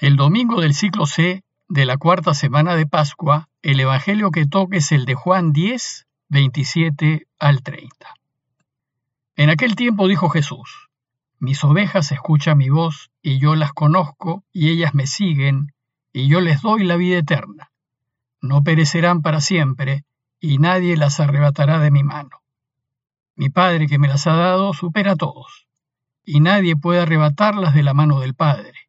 El domingo del ciclo C de la cuarta semana de Pascua, el Evangelio que toque es el de Juan 10, 27 al 30. En aquel tiempo dijo Jesús, Mis ovejas escuchan mi voz, y yo las conozco, y ellas me siguen, y yo les doy la vida eterna. No perecerán para siempre, y nadie las arrebatará de mi mano. Mi Padre que me las ha dado supera a todos, y nadie puede arrebatarlas de la mano del Padre.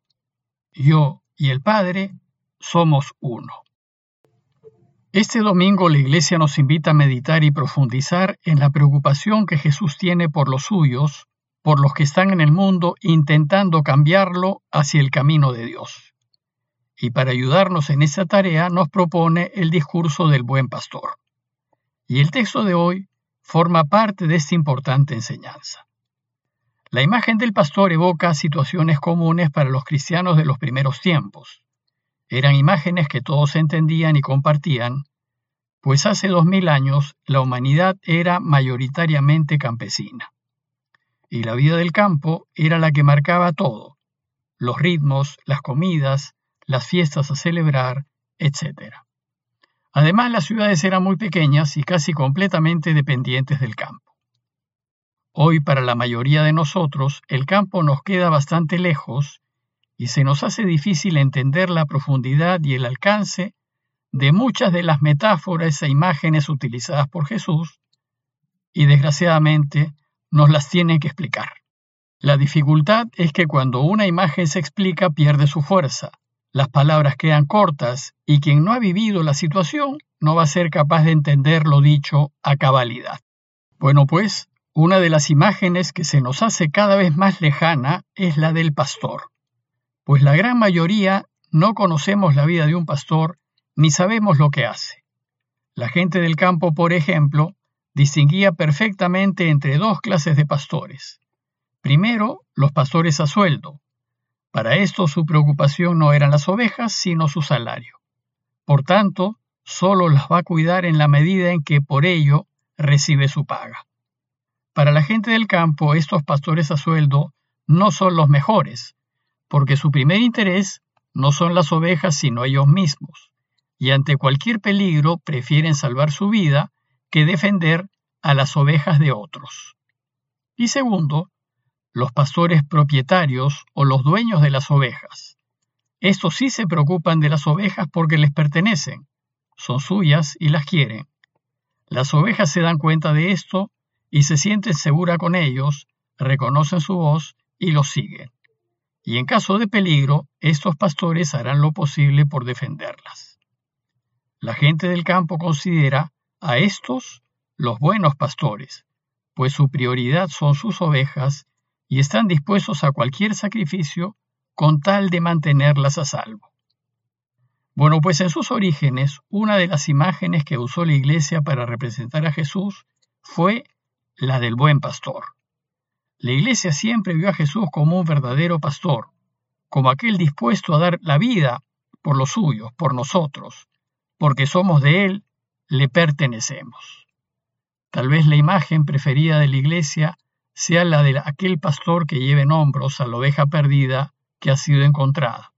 Yo y el Padre somos uno. Este domingo la Iglesia nos invita a meditar y profundizar en la preocupación que Jesús tiene por los suyos, por los que están en el mundo intentando cambiarlo hacia el camino de Dios. Y para ayudarnos en esa tarea nos propone el discurso del buen pastor. Y el texto de hoy forma parte de esta importante enseñanza. La imagen del pastor evoca situaciones comunes para los cristianos de los primeros tiempos. Eran imágenes que todos entendían y compartían, pues hace dos mil años la humanidad era mayoritariamente campesina. Y la vida del campo era la que marcaba todo, los ritmos, las comidas, las fiestas a celebrar, etc. Además, las ciudades eran muy pequeñas y casi completamente dependientes del campo. Hoy para la mayoría de nosotros el campo nos queda bastante lejos y se nos hace difícil entender la profundidad y el alcance de muchas de las metáforas e imágenes utilizadas por Jesús y desgraciadamente nos las tiene que explicar. La dificultad es que cuando una imagen se explica pierde su fuerza, las palabras quedan cortas y quien no ha vivido la situación no va a ser capaz de entender lo dicho a cabalidad. Bueno, pues una de las imágenes que se nos hace cada vez más lejana es la del pastor, pues la gran mayoría no conocemos la vida de un pastor ni sabemos lo que hace. La gente del campo, por ejemplo, distinguía perfectamente entre dos clases de pastores. Primero, los pastores a sueldo. Para esto su preocupación no eran las ovejas, sino su salario. Por tanto, solo las va a cuidar en la medida en que por ello recibe su paga. Para la gente del campo, estos pastores a sueldo no son los mejores, porque su primer interés no son las ovejas sino ellos mismos, y ante cualquier peligro prefieren salvar su vida que defender a las ovejas de otros. Y segundo, los pastores propietarios o los dueños de las ovejas. Estos sí se preocupan de las ovejas porque les pertenecen, son suyas y las quieren. Las ovejas se dan cuenta de esto y se sienten segura con ellos, reconocen su voz y los siguen. Y en caso de peligro, estos pastores harán lo posible por defenderlas. La gente del campo considera a estos los buenos pastores, pues su prioridad son sus ovejas y están dispuestos a cualquier sacrificio con tal de mantenerlas a salvo. Bueno, pues en sus orígenes, una de las imágenes que usó la Iglesia para representar a Jesús fue la del buen pastor. La Iglesia siempre vio a Jesús como un verdadero pastor, como aquel dispuesto a dar la vida por los suyos, por nosotros, porque somos de Él, le pertenecemos. Tal vez la imagen preferida de la Iglesia sea la de aquel pastor que lleva en hombros a la oveja perdida que ha sido encontrada.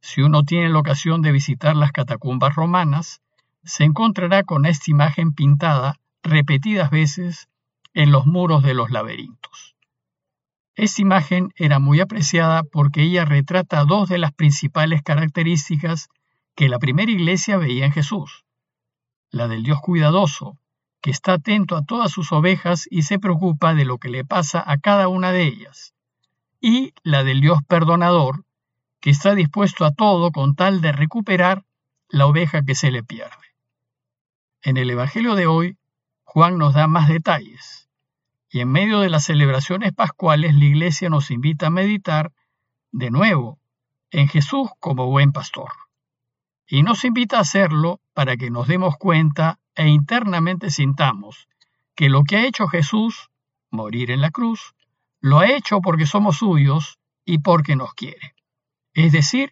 Si uno tiene la ocasión de visitar las catacumbas romanas, se encontrará con esta imagen pintada repetidas veces en los muros de los laberintos. Esta imagen era muy apreciada porque ella retrata dos de las principales características que la primera iglesia veía en Jesús. La del Dios cuidadoso, que está atento a todas sus ovejas y se preocupa de lo que le pasa a cada una de ellas. Y la del Dios perdonador, que está dispuesto a todo con tal de recuperar la oveja que se le pierde. En el Evangelio de hoy, Juan nos da más detalles. Y en medio de las celebraciones pascuales, la Iglesia nos invita a meditar de nuevo en Jesús como buen pastor. Y nos invita a hacerlo para que nos demos cuenta e internamente sintamos que lo que ha hecho Jesús, morir en la cruz, lo ha hecho porque somos suyos y porque nos quiere. Es decir,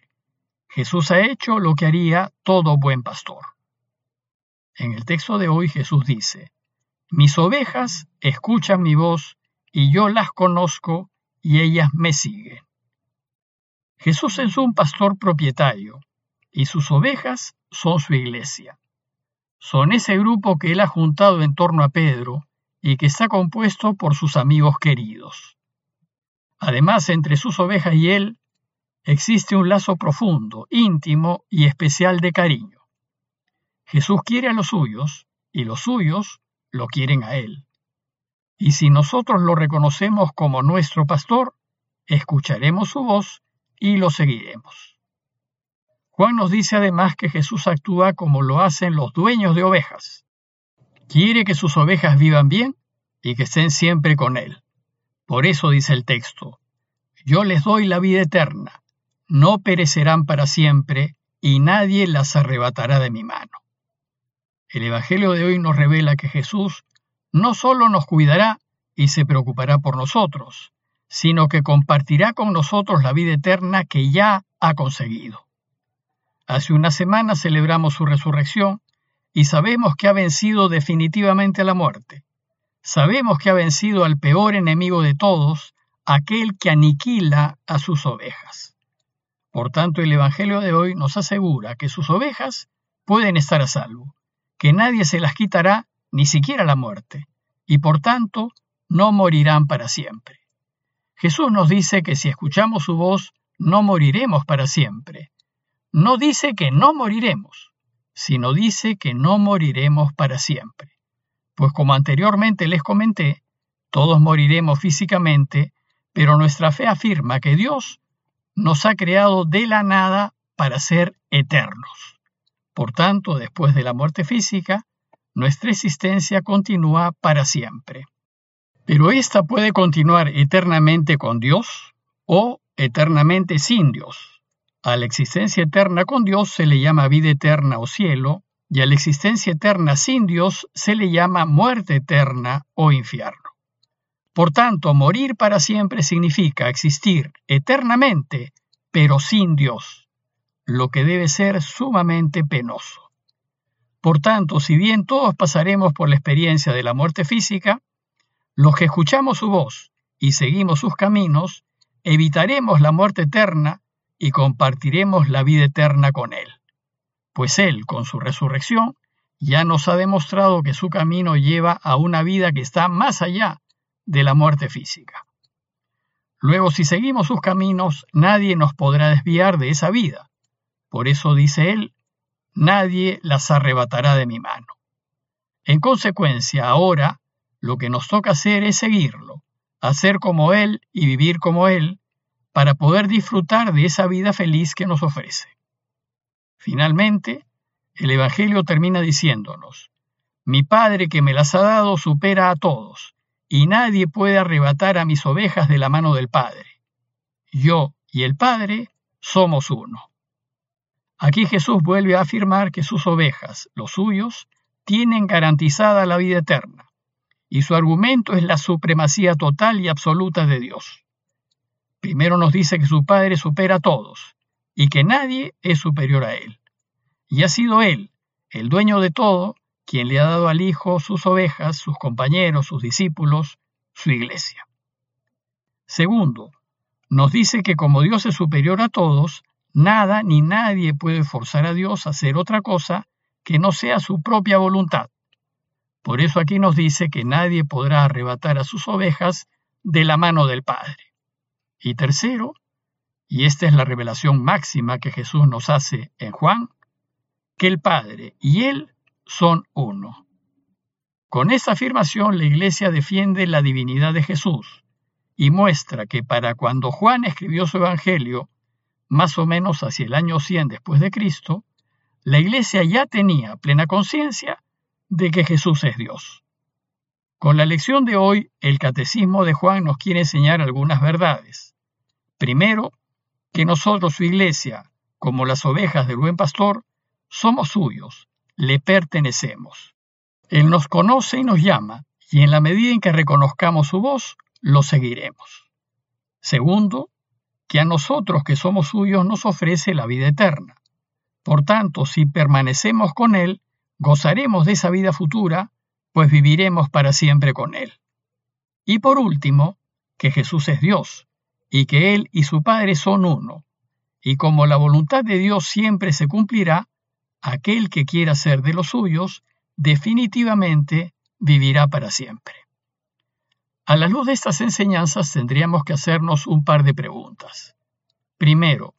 Jesús ha hecho lo que haría todo buen pastor. En el texto de hoy Jesús dice, mis ovejas escuchan mi voz y yo las conozco y ellas me siguen. Jesús es un pastor propietario y sus ovejas son su iglesia. Son ese grupo que él ha juntado en torno a Pedro y que está compuesto por sus amigos queridos. Además, entre sus ovejas y él existe un lazo profundo, íntimo y especial de cariño. Jesús quiere a los suyos y los suyos lo quieren a él. Y si nosotros lo reconocemos como nuestro pastor, escucharemos su voz y lo seguiremos. Juan nos dice además que Jesús actúa como lo hacen los dueños de ovejas. Quiere que sus ovejas vivan bien y que estén siempre con Él. Por eso dice el texto, yo les doy la vida eterna, no perecerán para siempre y nadie las arrebatará de mi mano. El Evangelio de hoy nos revela que Jesús no solo nos cuidará y se preocupará por nosotros, sino que compartirá con nosotros la vida eterna que ya ha conseguido. Hace una semana celebramos su resurrección y sabemos que ha vencido definitivamente la muerte. Sabemos que ha vencido al peor enemigo de todos, aquel que aniquila a sus ovejas. Por tanto, el Evangelio de hoy nos asegura que sus ovejas pueden estar a salvo, que nadie se las quitará, ni siquiera la muerte, y por tanto no morirán para siempre. Jesús nos dice que si escuchamos su voz, no moriremos para siempre, no dice que no moriremos, sino dice que no moriremos para siempre. Pues como anteriormente les comenté, todos moriremos físicamente, pero nuestra fe afirma que Dios nos ha creado de la nada para ser eternos. Por tanto, después de la muerte física, nuestra existencia continúa para siempre. Pero ésta puede continuar eternamente con Dios o eternamente sin Dios. A la existencia eterna con Dios se le llama vida eterna o cielo, y a la existencia eterna sin Dios se le llama muerte eterna o infierno. Por tanto, morir para siempre significa existir eternamente, pero sin Dios, lo que debe ser sumamente penoso. Por tanto, si bien todos pasaremos por la experiencia de la muerte física, los que escuchamos su voz y seguimos sus caminos, evitaremos la muerte eterna y compartiremos la vida eterna con Él. Pues Él, con su resurrección, ya nos ha demostrado que su camino lleva a una vida que está más allá de la muerte física. Luego, si seguimos sus caminos, nadie nos podrá desviar de esa vida. Por eso dice Él, nadie las arrebatará de mi mano. En consecuencia, ahora lo que nos toca hacer es seguirlo, hacer como Él y vivir como Él, para poder disfrutar de esa vida feliz que nos ofrece. Finalmente, el Evangelio termina diciéndonos, mi Padre que me las ha dado supera a todos, y nadie puede arrebatar a mis ovejas de la mano del Padre. Yo y el Padre somos uno. Aquí Jesús vuelve a afirmar que sus ovejas, los suyos, tienen garantizada la vida eterna, y su argumento es la supremacía total y absoluta de Dios. Primero nos dice que su Padre supera a todos y que nadie es superior a Él. Y ha sido Él, el dueño de todo, quien le ha dado al Hijo sus ovejas, sus compañeros, sus discípulos, su iglesia. Segundo, nos dice que como Dios es superior a todos, nada ni nadie puede forzar a Dios a hacer otra cosa que no sea su propia voluntad. Por eso aquí nos dice que nadie podrá arrebatar a sus ovejas de la mano del Padre. Y tercero, y esta es la revelación máxima que Jesús nos hace en Juan, que el Padre y Él son uno. Con esta afirmación la Iglesia defiende la divinidad de Jesús y muestra que para cuando Juan escribió su Evangelio, más o menos hacia el año 100 después de Cristo, la Iglesia ya tenía plena conciencia de que Jesús es Dios. Con la lección de hoy, el Catecismo de Juan nos quiere enseñar algunas verdades. Primero, que nosotros, su iglesia, como las ovejas del buen pastor, somos suyos, le pertenecemos. Él nos conoce y nos llama, y en la medida en que reconozcamos su voz, lo seguiremos. Segundo, que a nosotros que somos suyos nos ofrece la vida eterna. Por tanto, si permanecemos con Él, gozaremos de esa vida futura, pues viviremos para siempre con Él. Y por último, que Jesús es Dios, y que Él y su Padre son uno, y como la voluntad de Dios siempre se cumplirá, aquel que quiera ser de los suyos definitivamente vivirá para siempre. A la luz de estas enseñanzas tendríamos que hacernos un par de preguntas. Primero,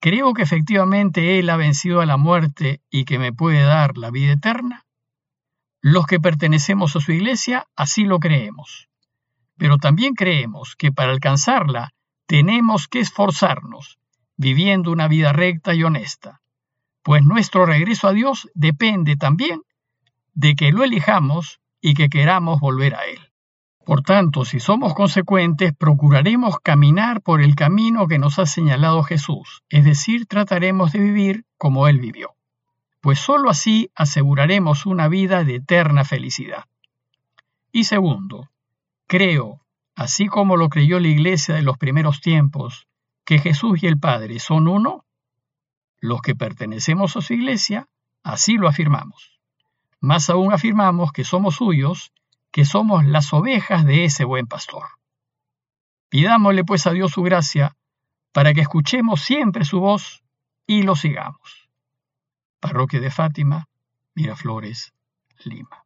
¿creo que efectivamente Él ha vencido a la muerte y que me puede dar la vida eterna? Los que pertenecemos a su iglesia así lo creemos, pero también creemos que para alcanzarla tenemos que esforzarnos, viviendo una vida recta y honesta, pues nuestro regreso a Dios depende también de que lo elijamos y que queramos volver a Él. Por tanto, si somos consecuentes, procuraremos caminar por el camino que nos ha señalado Jesús, es decir, trataremos de vivir como Él vivió, pues sólo así aseguraremos una vida de eterna felicidad. Y segundo, creo, así como lo creyó la iglesia de los primeros tiempos, que Jesús y el Padre son uno, los que pertenecemos a su iglesia, así lo afirmamos. Más aún afirmamos que somos suyos que somos las ovejas de ese buen pastor. Pidámosle pues a Dios su gracia para que escuchemos siempre su voz y lo sigamos. Parroquia de Fátima, Miraflores, Lima.